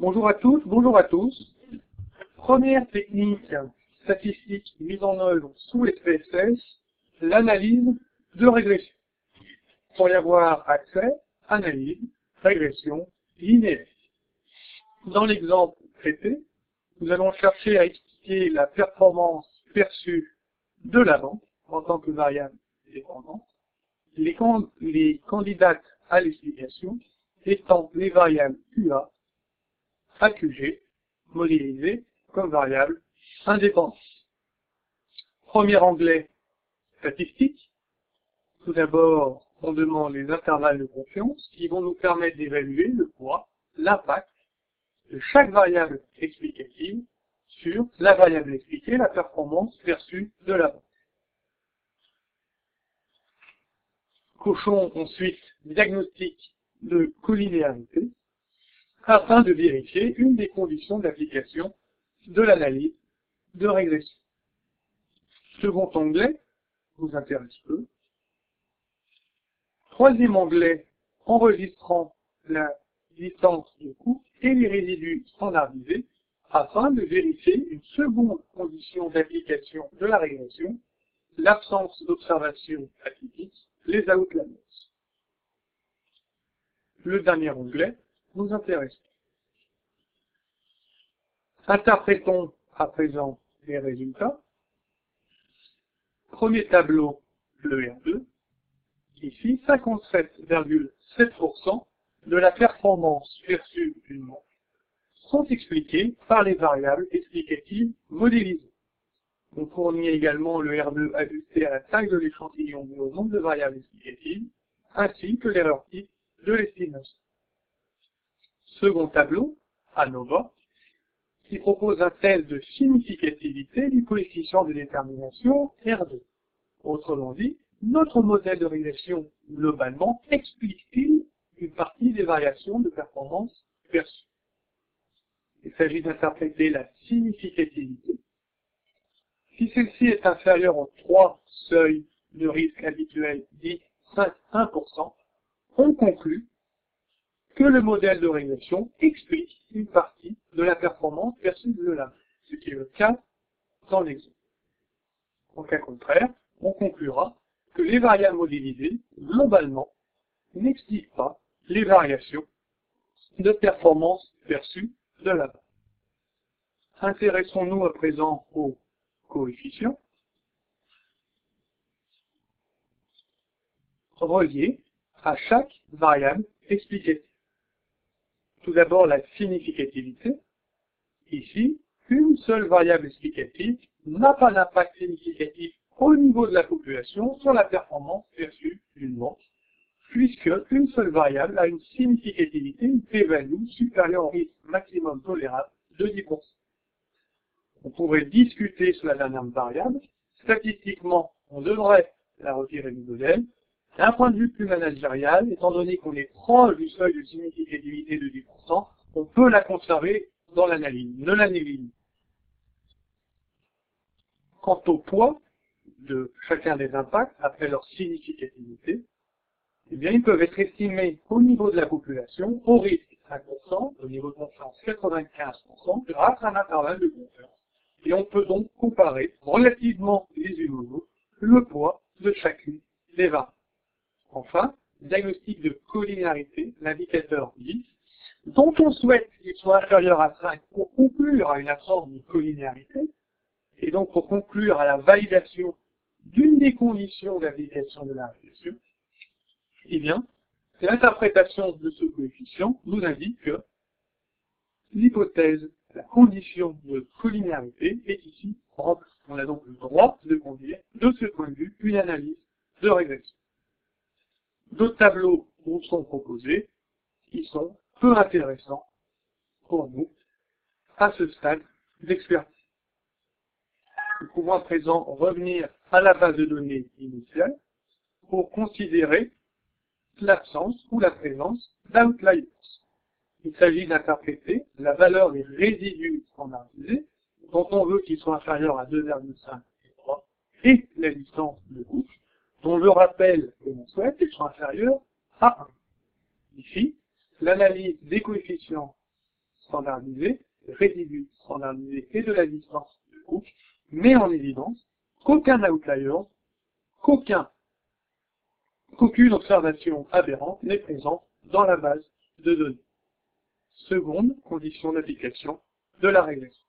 Bonjour à tous, bonjour à tous. Première technique statistique mise en œuvre sous SPSS, l'analyse de régression. Pour y avoir accès, analyse, régression, linéaire. Dans l'exemple traité, nous allons chercher à expliquer la performance perçue de la banque en tant que variable dépendante. Les, les candidates à l'explication étant les variables QA, AQG, modélisées comme variables indépendantes. Premier onglet, statistique. Tout d'abord, on demande les intervalles de confiance qui vont nous permettre d'évaluer le poids, l'impact de chaque variable explicative sur la variable expliquée, la performance perçue de la banque. Cochons ensuite diagnostic de collinéarité afin de vérifier une des conditions d'application de l'analyse de régression. Second onglet vous intéresse peu. Troisième onglet, enregistrant la distance de coût et les résidus standardisés afin de vérifier une seconde condition d'application de la régression, l'absence d'observation atypique les outliers. Le dernier onglet nous intéresse. Interprétons à présent les résultats. Premier tableau, le R2. Ici, 57,7% de la performance perçue d'une montre sont expliquées par les variables explicatives modélisées. On fournit également le R2 ajusté à la taille de l'échantillon et au nombre de variables explicatives, ainsi que l'erreur type de l'estimation. Second tableau, ANOVA, qui propose un test de significativité du coefficient de détermination R2. Autrement dit, notre modèle de régression globalement explique-t-il une partie des variations de performance perçues? Il s'agit d'interpréter la significativité si celle-ci est inférieure aux trois seuils de risque habituels dits 5-1%, on conclut que le modèle de régression explique une partie de la performance perçue de l'âme, ce qui est le cas dans l'exemple. En cas contraire, on conclura que les variables modélisées, globalement, n'expliquent pas les variations de performance perçues de la base. Intéressons-nous à présent aux coefficients reliés à chaque variable explicative. Tout d'abord, la significativité. Ici, une seule variable explicative n'a pas d'impact significatif au niveau de la population sur la performance perçue d'une montre, puisque une seule variable a une significativité, une p-value supérieure au risque maximum tolérable de 10% on pourrait discuter sur la dernière variable. Statistiquement, on devrait la retirer du modèle. D'un point de vue plus managérial, étant donné qu'on est proche du seuil de significativité de 10%, on peut la conserver dans l'analyse, ne la néglige. Quant au poids de chacun des impacts, après leur significativité, eh bien, ils peuvent être estimés au niveau de la population, au risque 5%, au niveau de confiance 95%, grâce à un intervalle de confiance et on peut donc comparer relativement les unes aux autres le poids de chacune des variables. Enfin, diagnostic de collinéarité, l'indicateur 10, dont on souhaite qu'il soit inférieur à 5 pour conclure à une absence de collinéarité, et donc pour conclure à la validation d'une des conditions d'application de la régression, eh bien, l'interprétation de ce coefficient nous indique que l'hypothèse la condition de collinéarité est ici propre. On a donc le droit de conduire, de ce point de vue, une analyse de régression. D'autres tableaux vous sont proposés, qui sont peu intéressants pour nous à ce stade d'expertise. Nous pouvons à présent revenir à la base de données initiale pour considérer l'absence ou la présence d'outliers il s'agit d'interpréter la valeur des résidus standardisés, dont on veut qu'ils soient inférieurs à 2,5 et 3, et la distance de couche, dont je rappelle que l'on souhaite qu'ils soient inférieurs à 1. Ici, l'analyse des coefficients standardisé, résidu standardisé et de la distance de Cook met en évidence qu'aucun outlier, qu'aucun, qu'aucune observation aberrante n'est présente dans la base de données. Seconde condition d'application de la régression.